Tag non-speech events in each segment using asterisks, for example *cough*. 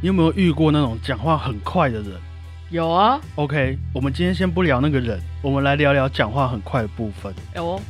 你有没有遇过那种讲话很快的人有啊，？OK，我们今天先不聊那个人，我们来聊聊讲话很快的部分。有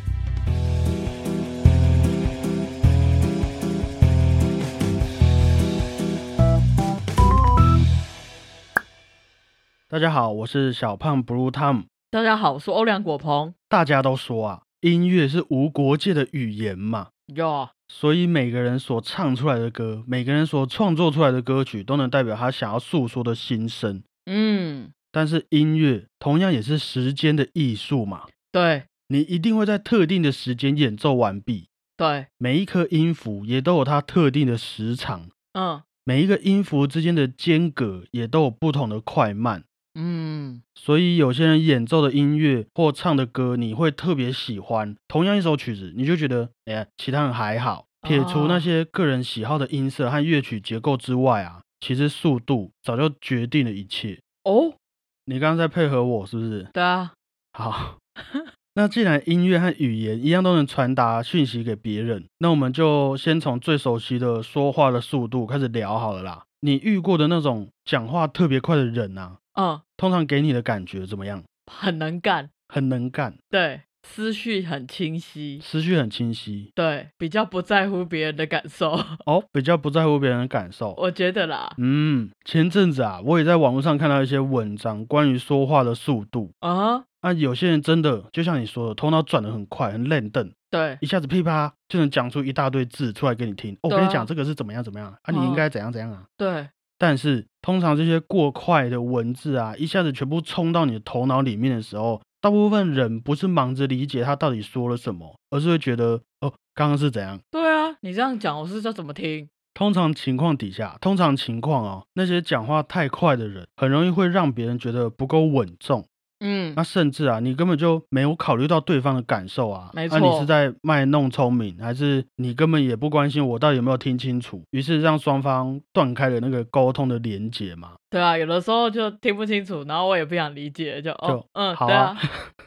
大家好，我是小胖 Blue Tom。大家好，我是欧良果鹏。大家都说啊，音乐是无国界的语言嘛，有所以每个人所唱出来的歌，每个人所创作出来的歌曲，都能代表他想要诉说的心声。嗯，但是音乐同样也是时间的艺术嘛，对。你一定会在特定的时间演奏完毕，对，每一颗音符也都有它特定的时长，嗯。每一个音符之间的间隔也都有不同的快慢。嗯，所以有些人演奏的音乐或唱的歌，你会特别喜欢。同样一首曲子，你就觉得，哎呀，其他人还好。撇除那哦些个人喜好的音色和乐曲结构之外啊，其实速度早就决定了一切。哦，你刚刚在配合我，是不是？对啊，好，*laughs* 那既然音乐和语言一样都能传达讯息给别人，那我们就先从最熟悉的说话的速度开始聊好了啦。你遇过的那种讲话特别快的人啊，嗯，通常给你的感觉怎么样？很能干，很能干，对，思绪很清晰，思绪很清晰，对，比较不在乎别人的感受，哦，比较不在乎别人的感受。*laughs* 我觉得啦，嗯，前阵子啊，我也在网络上看到一些文章，关于说话的速度。啊，啊，有些人真的就像你说的，头脑转得很快，很愣瞪，对。一下子噼啪就能讲出一大堆字出来给你听。哦，我跟你讲，这个是怎么样怎么样。啊，你应嗯该怎样怎样啊。对，但是通常这些过快的文字啊，一下子全部冲到你的头脑里面的时候，大部分人不是忙着理解他到底说了什么，而是会觉得哦，刚刚是怎样。对啊，你这样讲，我是要怎么听？通常情况底下，通常情况哦，那些讲话太快的人，很容易会让别人觉得不够稳重。嗯那，甚至啊，你根本就没有考虑到对方的感受啊。没那、你是在卖弄聪明，还是你根本也不关心我到底有没有听清楚？于是让双方断开了那个沟通的连接嘛。对啊，有的时候就听不清楚，然后我也不想理解，就哦就，嗯，好对啊，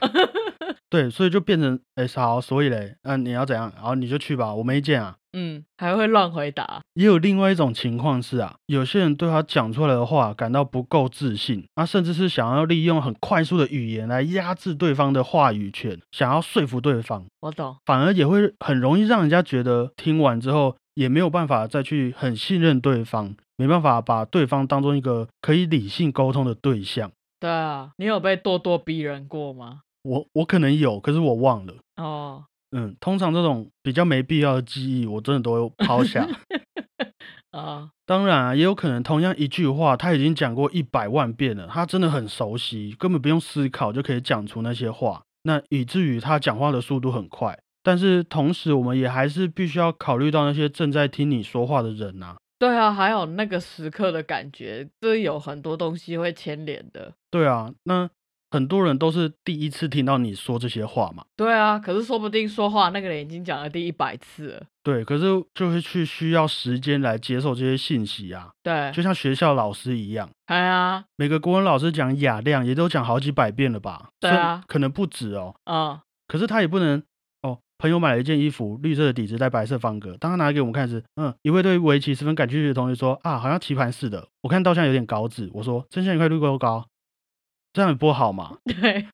*laughs* *laughs* *laughs* 对，所以就变成，哎、好，所以嘞，嗯、你要怎样？然后你就去吧，我没意见啊。嗯，还会乱回答，也有另外一种情况是啊，有些人对他讲出来的话感到不够自信，他甚至是想要利用很快速的语言来压制对方的话语权，想要说服对方，我懂，反而也会很容易让人家觉得听完之后也没有办法再去很信任对方，没办法把对方当做一个可以理性沟通的对象。对啊，你有被咄咄逼人过吗？我我可能有，可是我忘了。哦，嗯，通常这种比较没必要的记忆，我真的都会抛下。啊，*laughs* 当然啊，也有可能同样一句话，他已经讲过一百万遍了，他真的很熟悉，根本不用思考就可以讲出那些话。那以至于他讲话的速度很快，但是同时我们也还是必须要考虑到那些正在听你说话的人啊。对啊，还有那个时刻的感觉，这有很多东西会牵连的。对啊，那很多人都是第一次听到你说这些话嘛。对啊，可是说不定说话那个人已经讲了第一百次了。对，可是就是去需要时间来接受这些信息啊，对，就像学校老师一样。哎呀，每个国文老师讲雅量也都讲好几百遍了吧？对啊可能不止哦。嗯，可是他也不能哦。朋友买了一件衣服，绿色的底子带白色方格。当他拿给我们看时，嗯，一位对围棋十分感兴趣的同学说：“啊，好像棋盘似的。”我看到像有点高字，我说：“真像一块绿豆糕。”这样也不好嘛。*laughs* 对，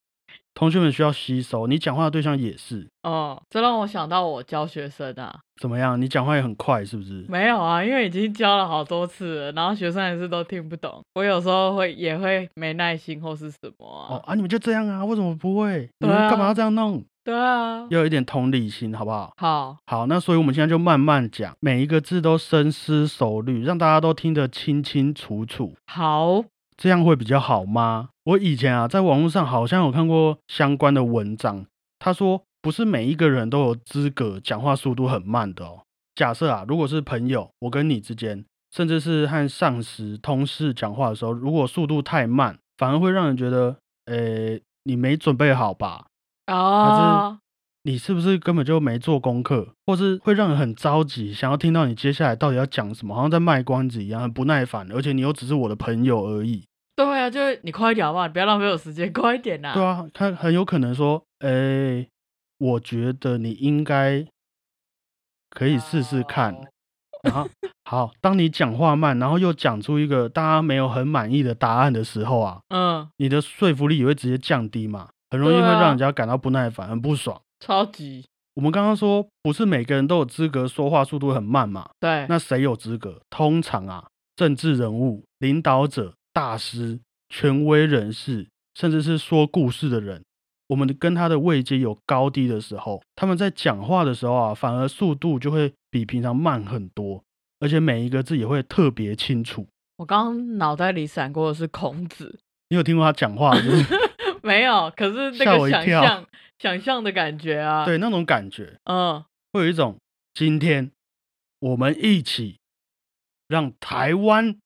同学们需要吸收，你讲话的对象也是哦，这让我想到我教学生啊，怎么样？你讲话也很快，是不是？没有啊，因为已经教了好多次了，然后学生还是都听不懂。我有时候会也会没耐心或是什么啊。哦啊，你们就这样啊？为什么不会？你们干嘛要这样弄？对啊，要有一点同理心，好不好？好，好，那所以我们现在就慢慢讲，每一个字都深思熟虑，让大家都听得清清楚楚，好，这样会比较好吗？我以前啊，在网络上好像有看过相关的文章，他说不是每一个人都有资格讲话速度很慢的哦。假设啊，如果是朋友，我跟你之间，甚至是和上司、同事讲话的时候，如果速度太慢，反而会让人觉得，诶，你没准备好吧？啊，你是不是根本就没做功课，或是会让人很着急，想要听到你接下来到底要讲什么，好像在卖关子一样，很不耐烦，而且你又只是我的朋友而已。对啊，就是你快一点好不好？你不要浪费我时间，快一点呐、对啊，他很有可能说，诶，我觉得你应该可以试试看。然后好，当你讲话慢，然后又讲出一个大家没有很满意的答案的时候啊，嗯，你的说服力也会直接降低嘛，很容易会让人家感到不耐烦、很不爽。超级我们刚刚说，不是每个人都有资格说话速度很慢嘛？对，那谁有资格？通常啊，政治人物、领导者、大师、权威人士，甚至是说故事的人，我们跟他的位阶有高低的时候，他们在讲话的时候啊，反而速度就会比平常慢很多，而且每一个字也会特别清楚。我刚刚脑袋里闪过的是孔子，你有听过他讲话是不是？*laughs* 没有，可是那个想象想象的感觉啊，，对，那种感觉嗯，会有一种今天我们一起让台湾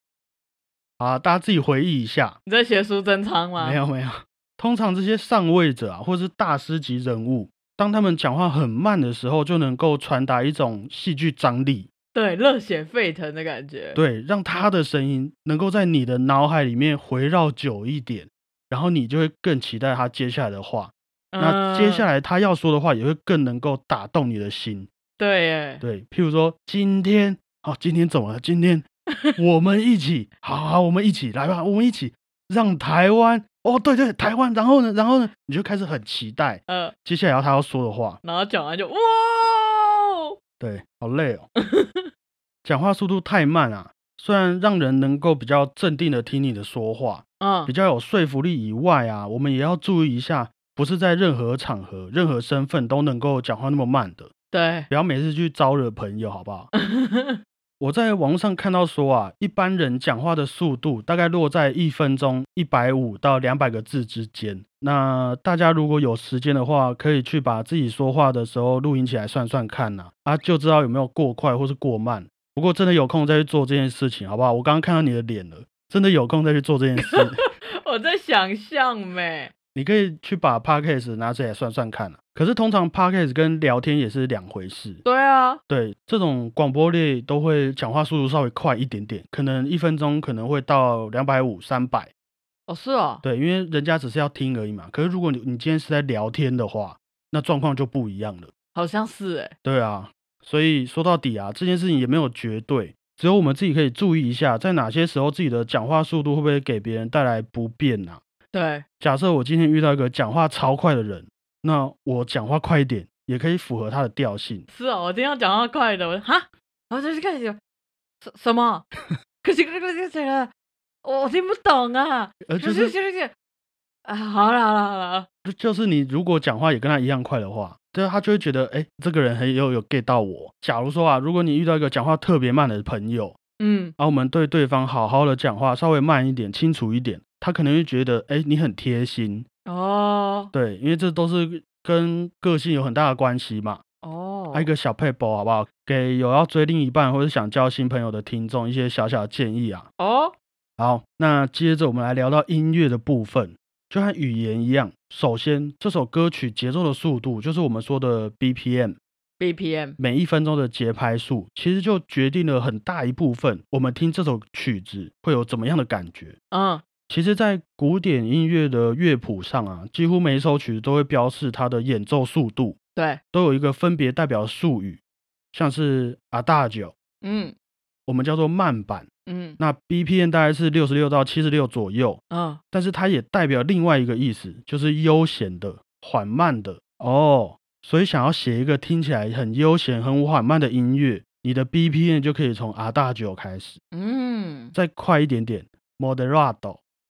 啊，大家自己回忆一下，你在写苏贞昌吗？没，有没有，通常这些上位者啊，或是大师级人物，当他们讲话很慢的时候，就能够传达一种戏剧张力，对，热血沸腾的感觉，对，让他的声音能够在你的脑海里面回绕久一点，然后你就会更期待他接下来的话。那接下来，他要说的话，也会更能够打动你的心。对耶，对，譬如说今天，哦、今天怎么了？今天 *laughs* 我们一起，好好，我们一起来吧，我们一起让台湾，哦，对对，台湾，然后呢，然后呢，你就开始很期待呃，*laughs* 接下来他要说的话。然后讲完就哇哦，对，好累哦，*laughs* 讲话速度太慢啊。虽然让人能够比较镇定的听你的说话，嗯比，较有说服力以外啊，我们也要注意一下，不是在任何场合、任何身份都能够讲话那么慢的，对，不要每次去招惹朋友，好不好？我在网络上看到说啊，一般人讲话的速度大概落在一分钟一百五到两百个字之间。那大家如果有时间的话，可以去把自己说话的时候录音起来算算看呐、啊，就知道有没有过快或是过慢。不过真的有空再去做这件事情，好不好？我刚刚看到你的脸了，真的有空再去做这件事。*laughs* 我在想象呗，你可以去把 podcast 拿起来算算看啊。可是通常 podcast 跟聊天也是两回事。对啊，对，这种广播类都会讲话速度稍微快一点点，可能一分钟可能会到两百五、三百。哦是哦，对，因为人家只是要听而已嘛。可是如果你你今天是在聊天的话，那状况就不一样了。好像是哎，对啊，所以说到底啊，这件事情也没有绝对，只有我们自己可以注意一下，在哪些时候自己的讲话速度会不会给别人带来不便啊？对，假设我今天遇到一个讲话超快的人，那我讲话快一点也可以符合他的调性。是哦，我今天要讲话快的，我哈，然后就是开始什什么，可是可是可是这个我听不懂啊，就是是就是啊，好了好了好了，就就是你如果讲话也跟他一样快的话，对他就会觉得，哎，这个人很有有 get 到我。假如说啊，如果你遇到一个讲话特别慢的朋友，嗯，然后我们对对方好好的讲话，稍微慢一点、清楚一点，他可能会觉得，哎，你很贴心。哦对，因为这都是跟个性有很大的关系嘛。哦，还有一个小配博，好不好？给有要追另一半或者想交新朋友的听众一些小小的建议啊。哦，好，那接着我们来聊到音乐的部分，就和语言一样。首先，这首歌曲节奏的速度，就是我们说的 BPM，BPM，每一分钟的节拍数，其实就决定了很大一部分我们听这首曲子会有怎么样的感觉。嗯，其实，在古典音乐的乐谱上啊，几乎每一首曲子都会标示它的演奏速度，对，都有一个分别代表的术语，像是 Adagio，嗯。我们叫做慢板，嗯。那 B P N 大概是六十六到七十六左右。嗯，但是它也代表另外一个意思，就是悠闲的、缓慢的。哦。所以想要写一个听起来很悠闲、很缓慢的音乐，你的 B P N 就可以从 R 大九开始，嗯，再快一点点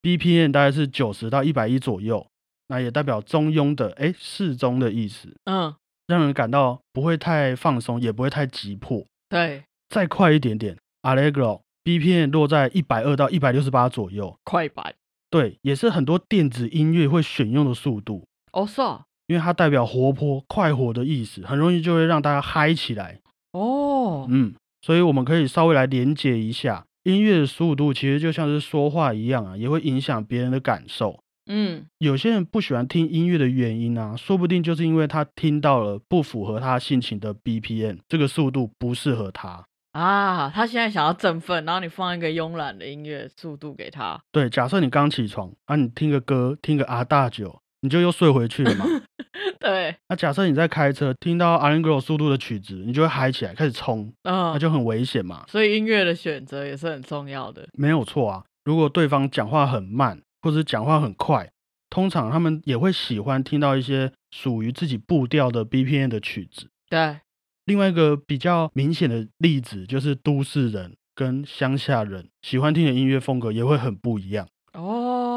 ，Moderato，BPM 大概是九十到一百一左右，那也代表中庸的，哎，适中的意思，嗯，让人感到不会太放松，也不会太急迫。对，再快一点点，Allegro，BPM 落在一百二到一百六十八左右，快板，对，也是很多电子音乐会选用的速度，哦是啊，因为它代表活泼、快活的意思，很容易就会让大家嗨起来。哦，嗯，所以我们可以稍微来连接一下，音乐的速度其实就像是说话一样啊，也会影响别人的感受。嗯，有些人不喜欢听音乐的原因啊，说不定就是因为他听到了不符合他性情的 BPM，这个速度不适合他。啊，他现在想要振奋，然后你放一个慵懒的音乐速度给他，对，假设你刚起床啊，你听个歌，听个阿大九，你就又睡回去了嘛。*laughs* 对，那假设你在开车，听到 a r e n g r o 速度的曲子，你就会嗨起来，开始冲，那嗯，就很危险嘛。所以音乐的选择也是很重要的。没有错啊。如果对方讲话很慢，或者讲话很快，通常他们也会喜欢听到一些属于自己步调的 BPM 的曲子。对，另外一个比较明显的例子就是都市人跟乡下人喜欢听的音乐风格也会很不一样，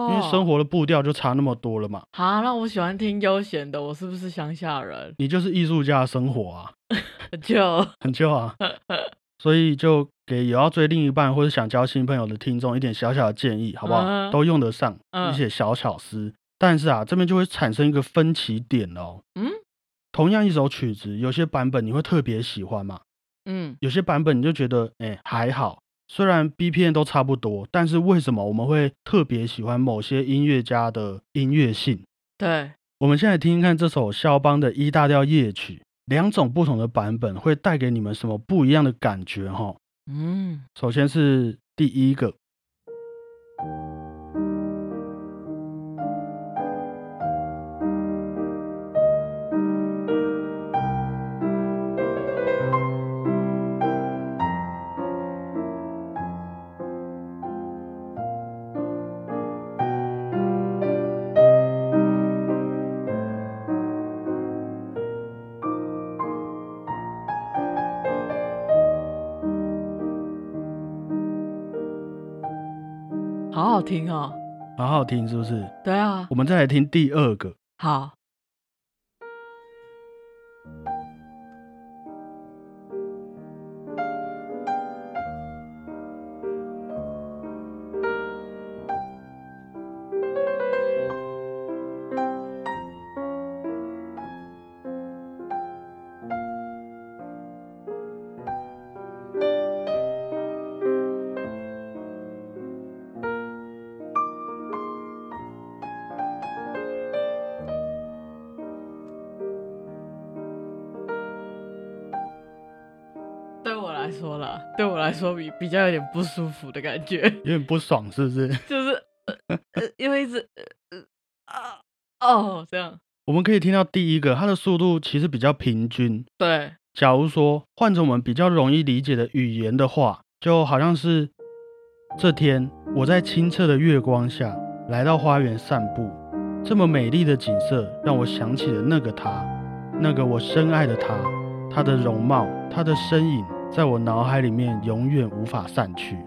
哦，因为生活的步调就差那么多了嘛。好，那我喜欢听悠闲的，我是不是乡下人？你就是艺术家的生活啊，*laughs* 就很旧啊。*laughs* 所以就给有要追另一半或者想交新朋友的听众一点小小的建议，好不好？嗯都用得上嗯一些小巧思。但是啊，这边就会产生一个分歧点哦。嗯同样一首曲子，有些版本你会特别喜欢嘛？嗯，有些版本你就觉得，哎、还好。虽然 BPM 都差不多，但是为什么我们会特别喜欢某些音乐家的音乐性？对，我们现在听听看这首肖邦的 E 大调夜曲，两种不同的版本会带给你们什么不一样的感觉？哈，嗯，首先是第一个，听哦。好好听，是不是？对啊，我们再来听第二个，好，对我来说比比较有点不舒服的感觉，*laughs* 有点不爽，是不是？*laughs* 就是呃呃，因为一直呃呃啊哦这样，我们可以听到第一个，它的速度其实比较平均。对，假如说换成我们比较容易理解的语言的话，就好像是这天我在清澈的月光下来到花园散步，这么美丽的景色让我想起了那个他，那个我深爱的他，他的容貌，他的身影，在我脑海里面永远无法散去。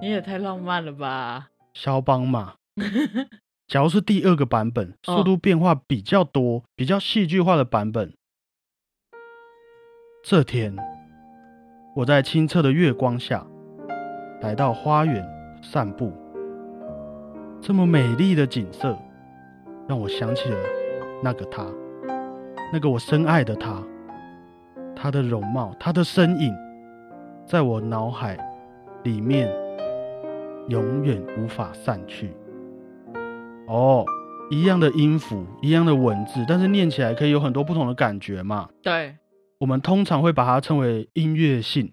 你也太浪漫了吧？肖邦嘛，*laughs* 假如是第二个版本，哦速度变化比较多、比较戏剧化的版本。这天，我在清澈的月光下，来到花园散步。这么美丽的景色，让我想起了那个他，那个我深爱的他。他的容貌，他的身影，在我脑海里面永远无法散去。哦，一样的音符，一样的文字，但是念起来可以有很多不同的感觉嘛。对，我们通常会把它称为音乐性，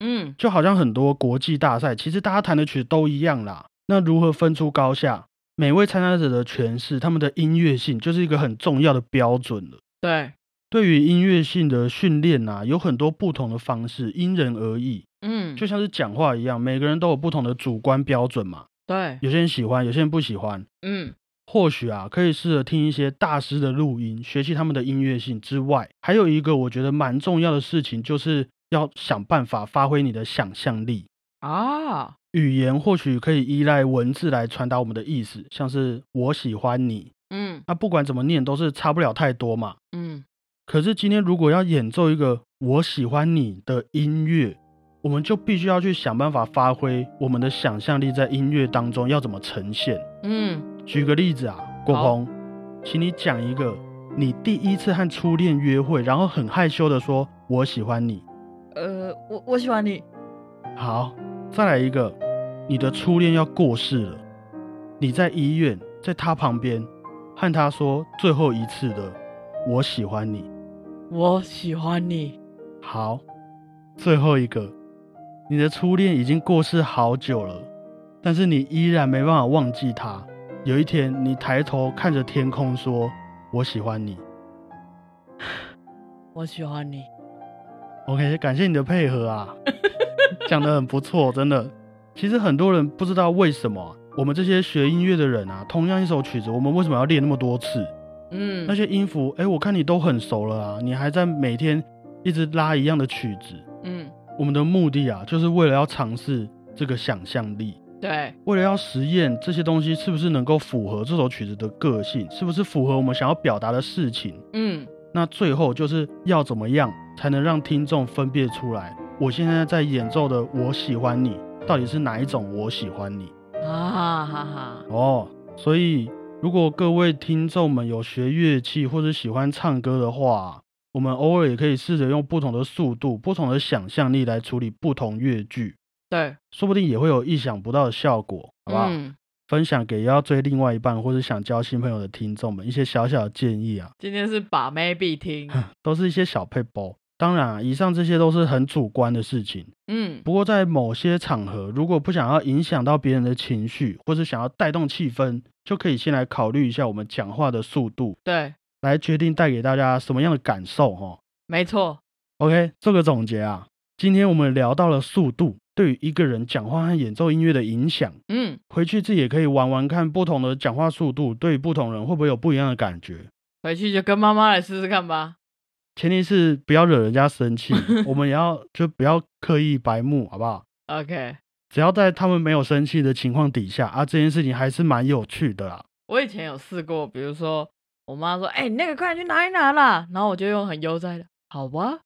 嗯，就好像很多国际大赛，其实大家弹的曲都一样啦。那如何分出高下？每位参加者的诠释，他们的音乐性就是一个很重要的标准了。对，对于音乐性的训练啊，有很多不同的方式，因人而异。嗯，就像是讲话一样，每个人都有不同的主观标准嘛。对，有些人喜欢，有些人不喜欢。嗯，或许啊，可以试着听一些大师的录音，学习他们的音乐性之外，还有一个我觉得蛮重要的事情，就是要想办法发挥你的想象力。啊，语言或许可以依赖文字来传达我们的意思，像是“我喜欢你”，嗯那不管怎么念都是差不了太多嘛。嗯，可是今天如果要演奏一个“我喜欢你”的音乐，我们就必须要去想办法发挥我们的想象力，在音乐当中要怎么呈现。嗯，举个例子啊，国好。鹏，请你讲一个你第一次和初恋约会，然后很害羞的说“我喜欢你。呃，我我喜欢你，”。好，再来一个，你的初恋要过世了，你在医院，在他旁边，和他说最后一次的“我喜欢你我喜欢你，”。好，最后一个，你的初恋已经过世好久了，但是你依然没办法忘记他，有一天你抬头看着天空说：“我喜欢你。*sighs* 我喜欢你。”OK，感谢你的配合啊，*laughs* 讲的很不错，真的。其实很多人不知道为什么啊我们这些学音乐的人啊，同样一首曲子，我们为什么要练那么多次？嗯那些音符，哎，我看你都很熟了啊，你还在每天一直拉一样的曲子。嗯，我们的目的啊，就是为了要尝试这个想象力，对，为了要实验这些东西是不是能够符合这首曲子的个性，是不是符合我们想要表达的事情。嗯那最后就是要怎么样才能让听众分辨出来，我现在在演奏的“我喜欢你”到底是哪一种“我喜欢你啊哈哈，”哦。所以，如果各位听众们有学乐器或者喜欢唱歌的话，我们偶尔也可以试着用不同的速度、不同的想象力来处理不同乐句，对，说不定也会有意想不到的效果，好不好？嗯，分享给要追另外一半或者想交新朋友的听众们一些小小的建议啊。今天是把妹必听。*laughs* 都是一些小配包。当然、啊，以上这些都是很主观的事情。嗯不过在某些场合，如果不想要影响到别人的情绪，或是想要带动气氛，就可以先来考虑一下我们讲话的速度，对，来决定带给大家什么样的感受哈。没错。OK，做个总结啊，今天我们聊到了速度对于一个人讲话和演奏音乐的影响。嗯，回去自己也可以玩玩看，不同的讲话速度对于不同人会不会有不一样的感觉。回去就跟妈妈来试试看吧。前提是不要惹人家生气，*laughs* 我们也要就不要刻意白目，好不好？OK，只要在他们没有生气的情况底下啊，这件事情还是蛮有趣的啦。我以前有试过，比如说我妈说：“哎、你那个快点去拿一拿啦。”然后我就用很悠哉的“好吧”，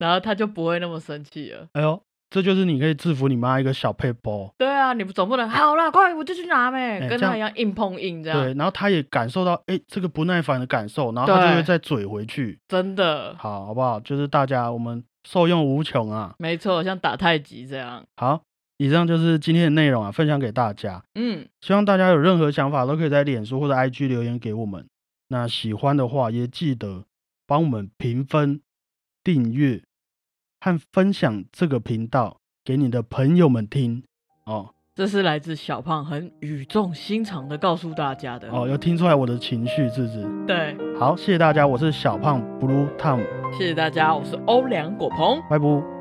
然后她就不会那么生气了。哎呦，这就是你可以制服你妈一个小配包。对啊，你总不能好啦，快我就去拿呗，跟哎这样她一样硬碰硬这样。对，然后他也感受到哎这个不耐烦的感受，然后他就对会再嘴回去。真的，好，好不好？就是大家我们受用无穷啊。没错，像打太极这样。好，以上就是今天的内容啊，分享给大家。嗯，希望大家有任何想法都可以在脸书或者 IG 留言给我们。那喜欢的话，也记得帮我们评分、订阅和分享这个频道给你的朋友们听哦。这是来自小胖很语重心长的告诉大家的。哦，有听出来我的情绪是不是？对，好，谢谢大家，我是小胖 Blue Tom，谢谢大家，我是欧良果鹏。拜拜。